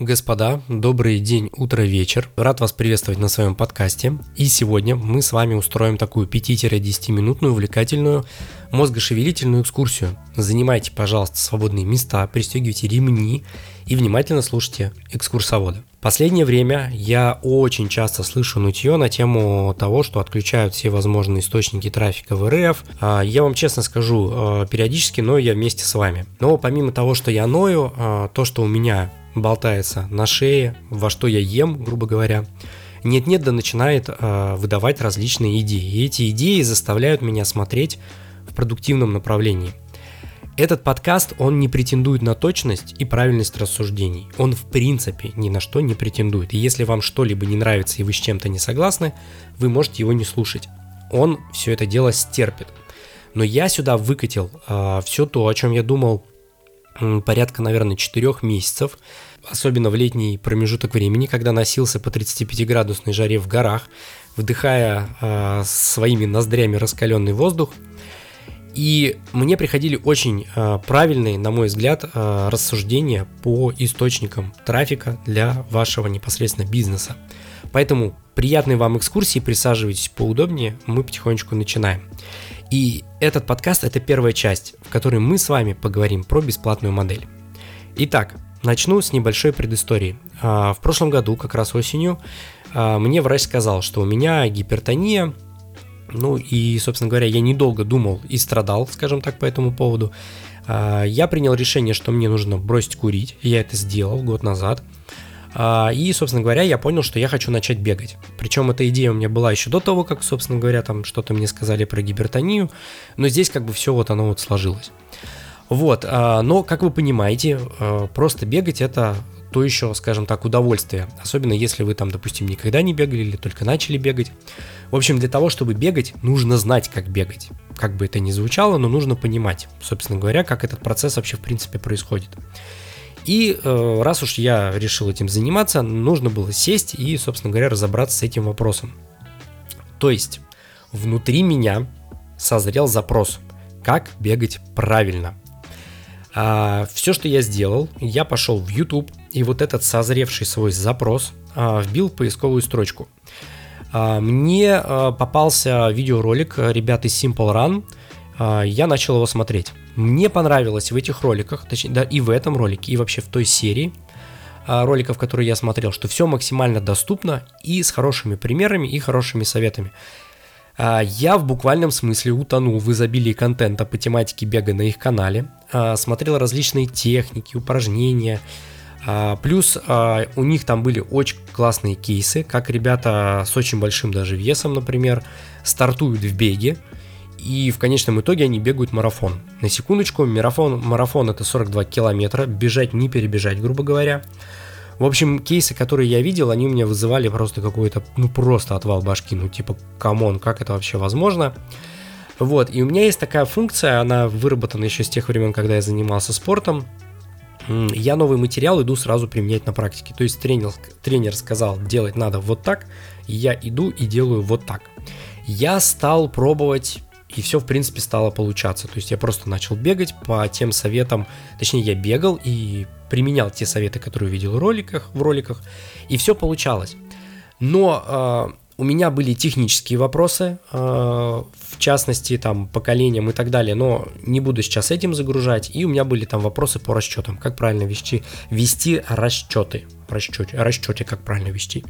Господа, добрый день, утро, вечер. Рад вас приветствовать на своем подкасте. И сегодня мы с вами устроим такую 5-10 минутную увлекательную мозгошевелительную экскурсию. Занимайте, пожалуйста, свободные места, пристегивайте ремни и внимательно слушайте экскурсовода. Последнее время я очень часто слышу нытье на тему того, что отключают все возможные источники трафика в РФ. А, я вам честно скажу, а, периодически ною я вместе с вами. Но помимо того, что я ною, а, то, что у меня болтается на шее, во что я ем, грубо говоря, нет-нет, да начинает э, выдавать различные идеи. И эти идеи заставляют меня смотреть в продуктивном направлении. Этот подкаст, он не претендует на точность и правильность рассуждений. Он в принципе ни на что не претендует. И если вам что-либо не нравится и вы с чем-то не согласны, вы можете его не слушать. Он все это дело стерпит. Но я сюда выкатил э, все то, о чем я думал порядка, наверное, 4 месяцев, особенно в летний промежуток времени, когда носился по 35-градусной жаре в горах, вдыхая э, своими ноздрями раскаленный воздух. И мне приходили очень э, правильные, на мой взгляд, э, рассуждения по источникам трафика для вашего непосредственно бизнеса. Поэтому приятной вам экскурсии, присаживайтесь поудобнее, мы потихонечку начинаем. И этот подкаст это первая часть, в которой мы с вами поговорим про бесплатную модель. Итак, начну с небольшой предыстории. А, в прошлом году, как раз осенью, а, мне врач сказал, что у меня гипертония, ну и, собственно говоря, я недолго думал и страдал, скажем так, по этому поводу. А, я принял решение, что мне нужно бросить курить, я это сделал год назад – а, и, собственно говоря, я понял, что я хочу начать бегать. Причем эта идея у меня была еще до того, как, собственно говоря, там что-то мне сказали про гипертонию. Но здесь как бы все вот оно вот сложилось. Вот, а, но, как вы понимаете, просто бегать это то еще, скажем так, удовольствие. Особенно если вы там, допустим, никогда не бегали или только начали бегать. В общем, для того, чтобы бегать, нужно знать, как бегать. Как бы это ни звучало, но нужно понимать, собственно говоря, как этот процесс вообще в принципе происходит. И э, раз уж я решил этим заниматься, нужно было сесть и, собственно говоря, разобраться с этим вопросом. То есть, внутри меня созрел запрос, как бегать правильно. А, все, что я сделал, я пошел в YouTube и вот этот созревший свой запрос а, вбил в поисковую строчку. А, мне а, попался видеоролик ребят из Simple Run, а, я начал его смотреть. Мне понравилось в этих роликах, точнее, да, и в этом ролике, и вообще в той серии а, роликов, которые я смотрел, что все максимально доступно и с хорошими примерами и хорошими советами. А, я в буквальном смысле утонул в изобилии контента по тематике бега на их канале, смотрел различные техники, упражнения, Плюс у них там были очень классные кейсы, как ребята с очень большим даже весом, например, стартуют в беге, и в конечном итоге они бегают марафон. На секундочку, марафон, марафон это 42 километра, бежать не перебежать, грубо говоря. В общем, кейсы, которые я видел, они у меня вызывали просто какой-то, ну просто отвал башки, ну типа, come on, как это вообще возможно? Вот, и у меня есть такая функция, она выработана еще с тех времен, когда я занимался спортом. Я новый материал иду сразу применять на практике. То есть тренер, тренер сказал, делать надо вот так, я иду и делаю вот так. Я стал пробовать и все, в принципе, стало получаться. То есть я просто начал бегать по тем советам, точнее, я бегал и применял те советы, которые увидел в роликах, в роликах, и все получалось. Но э, у меня были технические вопросы, э, в частности, там, поколением и так далее, но не буду сейчас этим загружать. И у меня были там вопросы по расчетам, как правильно вести, вести расчеты. Расчете, расчете, как правильно вести.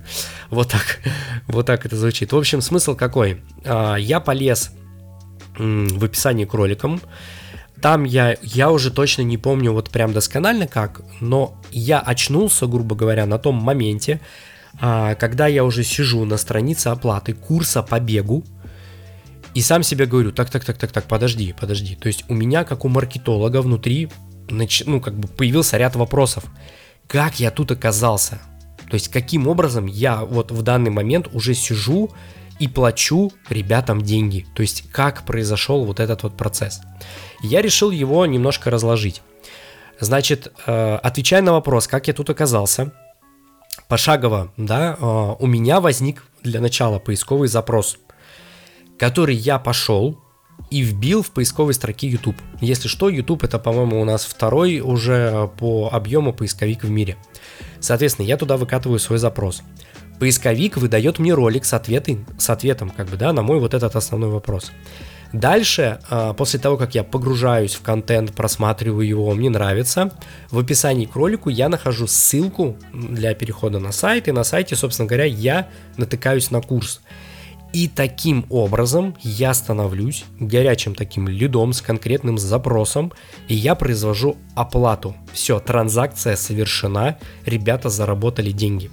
Вот так, вот так это звучит. В общем, смысл какой? Э, я полез в описании к роликам. Там я, я уже точно не помню вот прям досконально как, но я очнулся, грубо говоря, на том моменте, а, когда я уже сижу на странице оплаты курса по бегу, и сам себе говорю, так, так, так, так, так, подожди, подожди. То есть у меня, как у маркетолога, внутри, ну, как бы появился ряд вопросов. Как я тут оказался? То есть каким образом я вот в данный момент уже сижу и плачу ребятам деньги. То есть как произошел вот этот вот процесс. Я решил его немножко разложить. Значит, э, отвечая на вопрос, как я тут оказался, пошагово, да, э, у меня возник для начала поисковый запрос, который я пошел и вбил в поисковой строке YouTube. Если что, YouTube это, по-моему, у нас второй уже по объему поисковик в мире. Соответственно, я туда выкатываю свой запрос. Поисковик выдает мне ролик с, ответы, с ответом, как бы, да, на мой вот этот основной вопрос. Дальше, а, после того, как я погружаюсь в контент, просматриваю его, мне нравится, в описании к ролику я нахожу ссылку для перехода на сайт, и на сайте, собственно говоря, я натыкаюсь на курс. И таким образом я становлюсь горячим таким лидом с конкретным запросом, и я произвожу оплату. Все, транзакция совершена, ребята заработали деньги.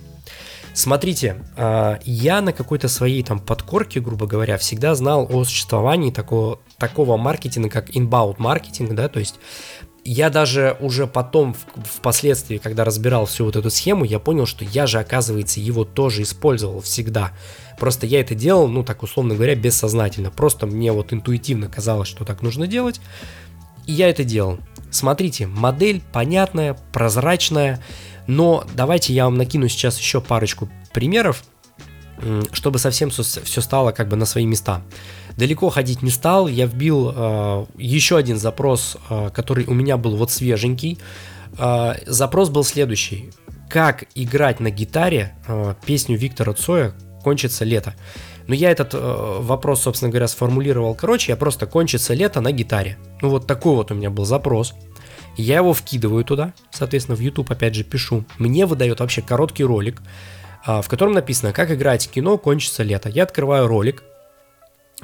Смотрите, а, я на какой-то своей там подкорке, грубо говоря, всегда знал о существовании такого, такого маркетинга, как inbound маркетинг, да, то есть я даже уже потом, впоследствии, когда разбирал всю вот эту схему, я понял, что я же, оказывается, его тоже использовал всегда. Просто я это делал, ну, так условно говоря, бессознательно. Просто мне вот интуитивно казалось, что так нужно делать, и я это делал. Смотрите, модель понятная, прозрачная, но давайте я вам накину сейчас еще парочку примеров, чтобы совсем все стало как бы на свои места. Далеко ходить не стал, я вбил э, еще один запрос, э, который у меня был вот свеженький. Э, запрос был следующий. Как играть на гитаре э, песню Виктора Цоя «Кончится лето». Но я этот э, вопрос, собственно говоря, сформулировал короче, я просто «Кончится лето на гитаре». Ну вот такой вот у меня был запрос. Я его вкидываю туда, соответственно, в YouTube опять же пишу. Мне выдает вообще короткий ролик, а, в котором написано, как играть в кино «Кончится лето». Я открываю ролик,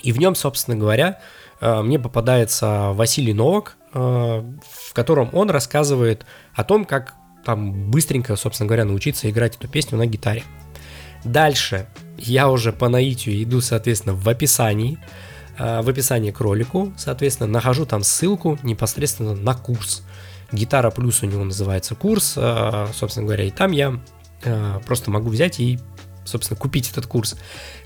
и в нем, собственно говоря, а, мне попадается Василий Новак, а, в котором он рассказывает о том, как там быстренько, собственно говоря, научиться играть эту песню на гитаре. Дальше я уже по наитию иду, соответственно, в описании, в описании к ролику, соответственно, нахожу там ссылку непосредственно на курс. Гитара плюс у него называется курс, э, собственно говоря, и там я э, просто могу взять и, собственно, купить этот курс.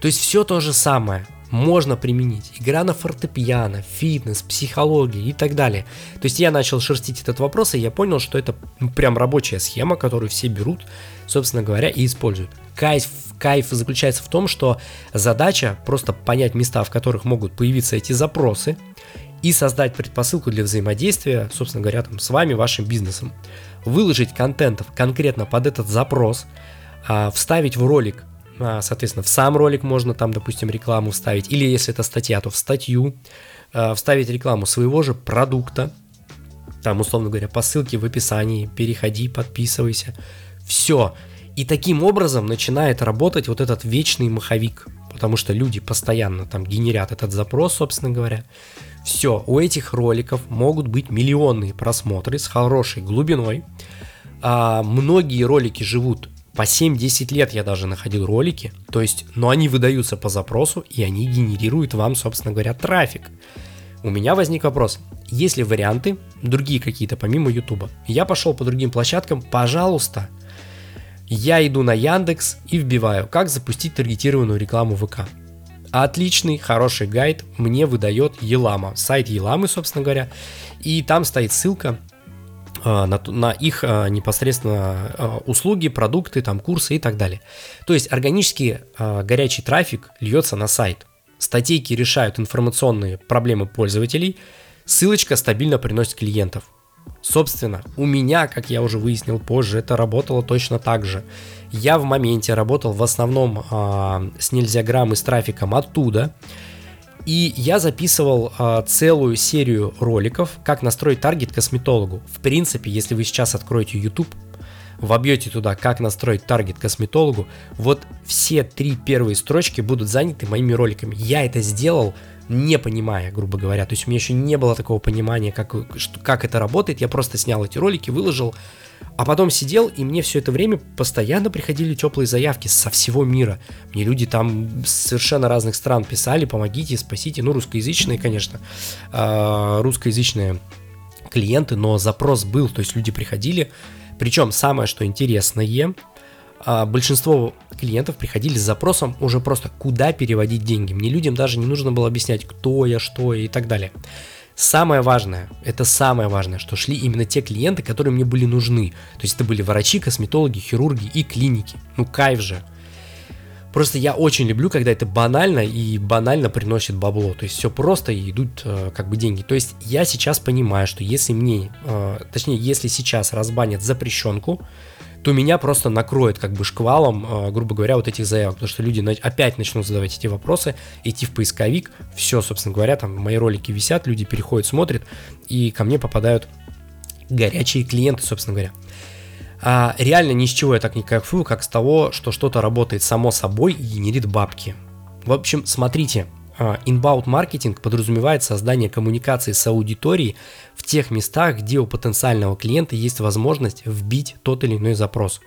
То есть все то же самое можно применить. Игра на фортепиано, фитнес, психология и так далее. То есть я начал шерстить этот вопрос, и я понял, что это прям рабочая схема, которую все берут, собственно говоря, и используют. Кайф, кайф заключается в том, что задача просто понять места, в которых могут появиться эти запросы, и создать предпосылку для взаимодействия, собственно говоря, там, с вами, вашим бизнесом. Выложить контент конкретно под этот запрос, а, вставить в ролик, соответственно, в сам ролик можно там, допустим, рекламу вставить, или если это статья, то в статью, а, вставить рекламу своего же продукта, там, условно говоря, по ссылке в описании, переходи, подписывайся, все. И таким образом начинает работать вот этот вечный маховик, потому что люди постоянно там генерят этот запрос, собственно говоря, все, у этих роликов могут быть миллионные просмотры с хорошей глубиной. А, многие ролики живут по 7-10 лет я даже находил ролики, то есть, но они выдаются по запросу, и они генерируют вам, собственно говоря, трафик. У меня возник вопрос, есть ли варианты, другие какие-то помимо Ютуба? Я пошел по другим площадкам, пожалуйста, я иду на Яндекс и вбиваю, как запустить таргетированную рекламу ВК. Отличный, хороший гайд мне выдает Елама, сайт Еламы, собственно говоря, и там стоит ссылка на, на их а, непосредственно а, услуги, продукты, там курсы и так далее. То есть органический горячий трафик льется на сайт. Статейки решают информационные проблемы пользователей, ссылочка стабильно приносит клиентов. Собственно, у меня, как я уже выяснил позже, это работало точно так же. Я в моменте работал в основном э, с нельзяграмм и с трафиком оттуда. И я записывал э, целую серию роликов, как настроить таргет косметологу. В принципе, если вы сейчас откроете YouTube, вобьете туда, как настроить таргет косметологу, вот все три первые строчки будут заняты моими роликами. Я это сделал не понимая, грубо говоря. То есть у меня еще не было такого понимания, как, как это работает. Я просто снял эти ролики, выложил, а потом сидел, и мне все это время постоянно приходили теплые заявки со всего мира. Мне люди там совершенно разных стран писали, помогите, спасите. Ну, русскоязычные, конечно, э, русскоязычные клиенты, но запрос был, то есть люди приходили. Причем самое, что интересное, а, большинство клиентов приходили с запросом уже просто куда переводить деньги. Мне людям даже не нужно было объяснять, кто я, что я и так далее. Самое важное, это самое важное, что шли именно те клиенты, которые мне были нужны. То есть это были врачи, косметологи, хирурги и клиники. Ну кайф же. Просто я очень люблю, когда это банально и банально приносит бабло. То есть все просто и идут э, как бы деньги. То есть я сейчас понимаю, что если мне, э, точнее, если сейчас разбанят запрещенку, то меня просто накроет как бы шквалом, э, грубо говоря, вот этих заявок, потому что люди опять начнут задавать эти вопросы, идти в поисковик, все, собственно говоря, там мои ролики висят, люди переходят, смотрят, и ко мне попадают горячие клиенты, собственно говоря. А, реально ни с чего я так не кайфую, как с того, что что-то работает само собой и генерит бабки. В общем, смотрите, inbound маркетинг подразумевает создание коммуникации с аудиторией в тех местах, где у потенциального клиента есть возможность вбить тот или иной запрос.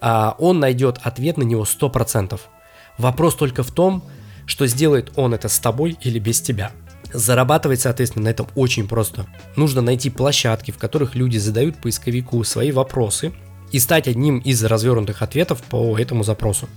А, он найдет ответ на него 100%. Вопрос только в том, что сделает он это с тобой или без тебя. Зарабатывать, соответственно, на этом очень просто. Нужно найти площадки, в которых люди задают поисковику свои вопросы и стать одним из развернутых ответов по этому запросу.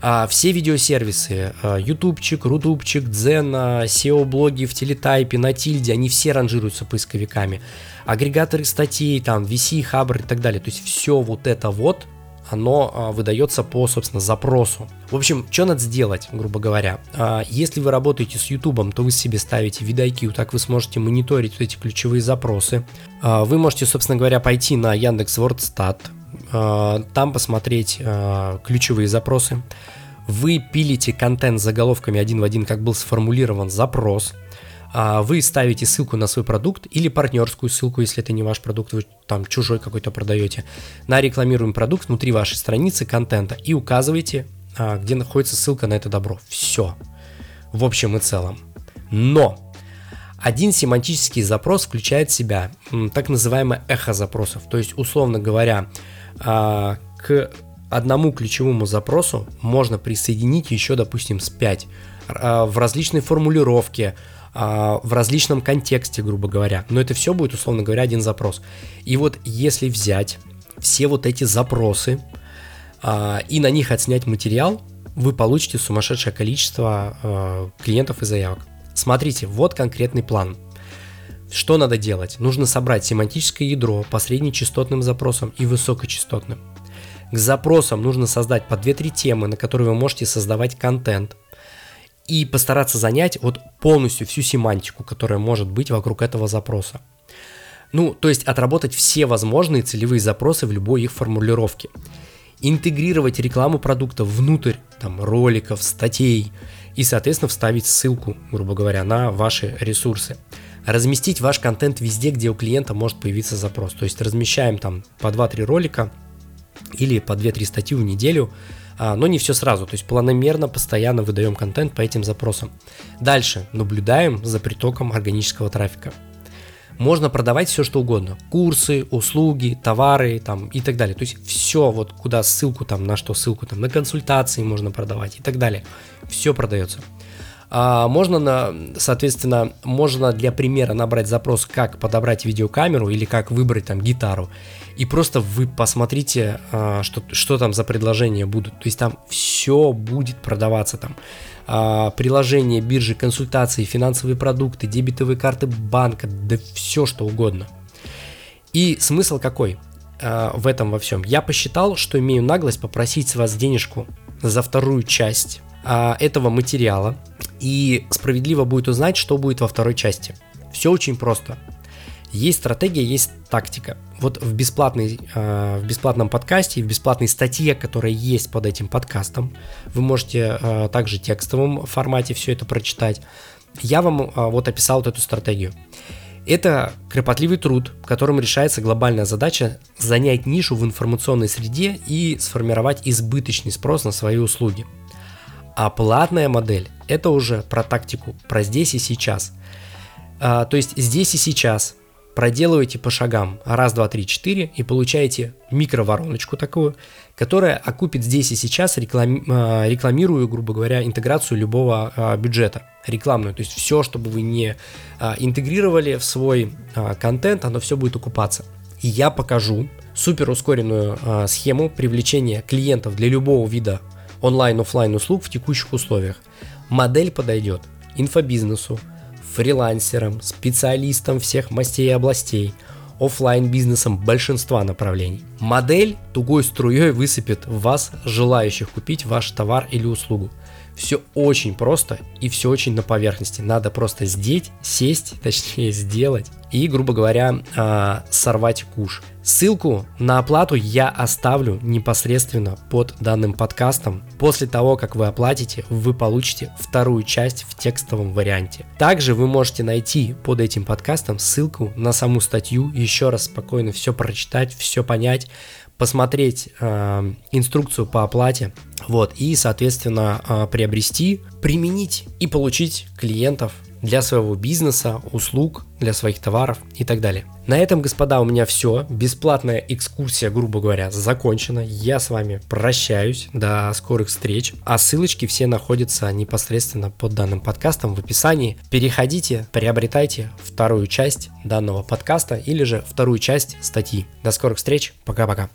А все видеосервисы, а, ютубчик, рутубчик, дзена, SEO-блоги в телетайпе, на тильде, они все ранжируются поисковиками. Агрегаторы статей, там, VC, Хабр и так далее. То есть все вот это вот оно а, выдается по, собственно, запросу. В общем, что надо сделать, грубо говоря? А, если вы работаете с YouTube, то вы себе ставите VidIQ, так вы сможете мониторить вот эти ключевые запросы. Вы можете, собственно говоря, пойти на Яндекс Вордстат, там посмотреть ключевые запросы. Вы пилите контент с заголовками один в один, как был сформулирован запрос – а, вы ставите ссылку на свой продукт или партнерскую ссылку, если это не ваш продукт, вы там чужой какой-то продаете, на рекламируемый продукт внутри вашей страницы контента и указываете, а, где находится ссылка на это добро. Все. В общем и целом. Но один семантический запрос включает в себя так называемое эхо запросов. То есть, условно говоря, а, к одному ключевому запросу можно присоединить еще, допустим, с 5 в различной формулировке, а, в различном контексте, грубо говоря. Но это все будет, условно говоря, один запрос. И вот если взять все вот эти запросы а, и на них отснять материал, вы получите сумасшедшее количество а, клиентов и заявок. Смотрите, вот конкретный план. Что надо делать? Нужно собрать семантическое ядро по среднечастотным запросам и высокочастотным. К запросам нужно создать по 2-3 темы, на которые вы можете создавать контент и постараться занять вот полностью всю семантику, которая может быть вокруг этого запроса. Ну, то есть отработать все возможные целевые запросы в любой их формулировке. Интегрировать рекламу продукта внутрь там, роликов, статей и, соответственно, вставить ссылку, грубо говоря, на ваши ресурсы. Разместить ваш контент везде, где у клиента может появиться запрос. То есть размещаем там по 2-3 ролика или по 2-3 статьи в неделю – а, но не все сразу, то есть планомерно, постоянно выдаем контент по этим запросам. Дальше наблюдаем за притоком органического трафика. Можно продавать все что угодно. Курсы, услуги, товары там, и так далее. То есть все, вот куда ссылку там, на что ссылку там, на консультации можно продавать и так далее. Все продается. А можно, на, соответственно, можно для примера набрать запрос, как подобрать видеокамеру или как выбрать там гитару. И просто вы посмотрите, а, что, что там за предложения будут. То есть там все будет продаваться там. А, приложения, биржи, консультации, финансовые продукты, дебетовые карты банка, да все что угодно. И смысл какой а, в этом во всем? Я посчитал, что имею наглость попросить с вас денежку за вторую часть а, этого материала, и справедливо будет узнать, что будет во второй части. Все очень просто. Есть стратегия, есть тактика. Вот в, бесплатной, э, в бесплатном подкасте, в бесплатной статье, которая есть под этим подкастом, вы можете э, также в текстовом формате все это прочитать. Я вам э, вот описал вот эту стратегию. Это кропотливый труд, которым решается глобальная задача занять нишу в информационной среде и сформировать избыточный спрос на свои услуги. А платная модель – это уже про тактику, про здесь и сейчас. А, то есть здесь и сейчас проделываете по шагам раз, два, три, четыре и получаете микровороночку такую, которая окупит здесь и сейчас, реклами, а, рекламируя, грубо говоря, интеграцию любого а, бюджета рекламную. То есть все, чтобы вы не а, интегрировали в свой а, контент, оно все будет окупаться. И я покажу супер ускоренную а, схему привлечения клиентов для любого вида онлайн-офлайн услуг в текущих условиях. Модель подойдет инфобизнесу, фрилансерам, специалистам всех мастей и областей, офлайн бизнесам большинства направлений. Модель тугой струей высыпет вас желающих купить ваш товар или услугу. Все очень просто и все очень на поверхности. Надо просто здеть, сесть, точнее сделать и, грубо говоря, э, сорвать куш. Ссылку на оплату я оставлю непосредственно под данным подкастом. После того, как вы оплатите, вы получите вторую часть в текстовом варианте. Также вы можете найти под этим подкастом ссылку на саму статью, еще раз спокойно все прочитать, все понять посмотреть э, инструкцию по оплате, вот, и, соответственно, э, приобрести, применить и получить клиентов для своего бизнеса, услуг, для своих товаров и так далее. На этом, господа, у меня все. Бесплатная экскурсия, грубо говоря, закончена. Я с вами прощаюсь. До скорых встреч. А ссылочки все находятся непосредственно под данным подкастом в описании. Переходите, приобретайте вторую часть данного подкаста или же вторую часть статьи. До скорых встреч. Пока-пока.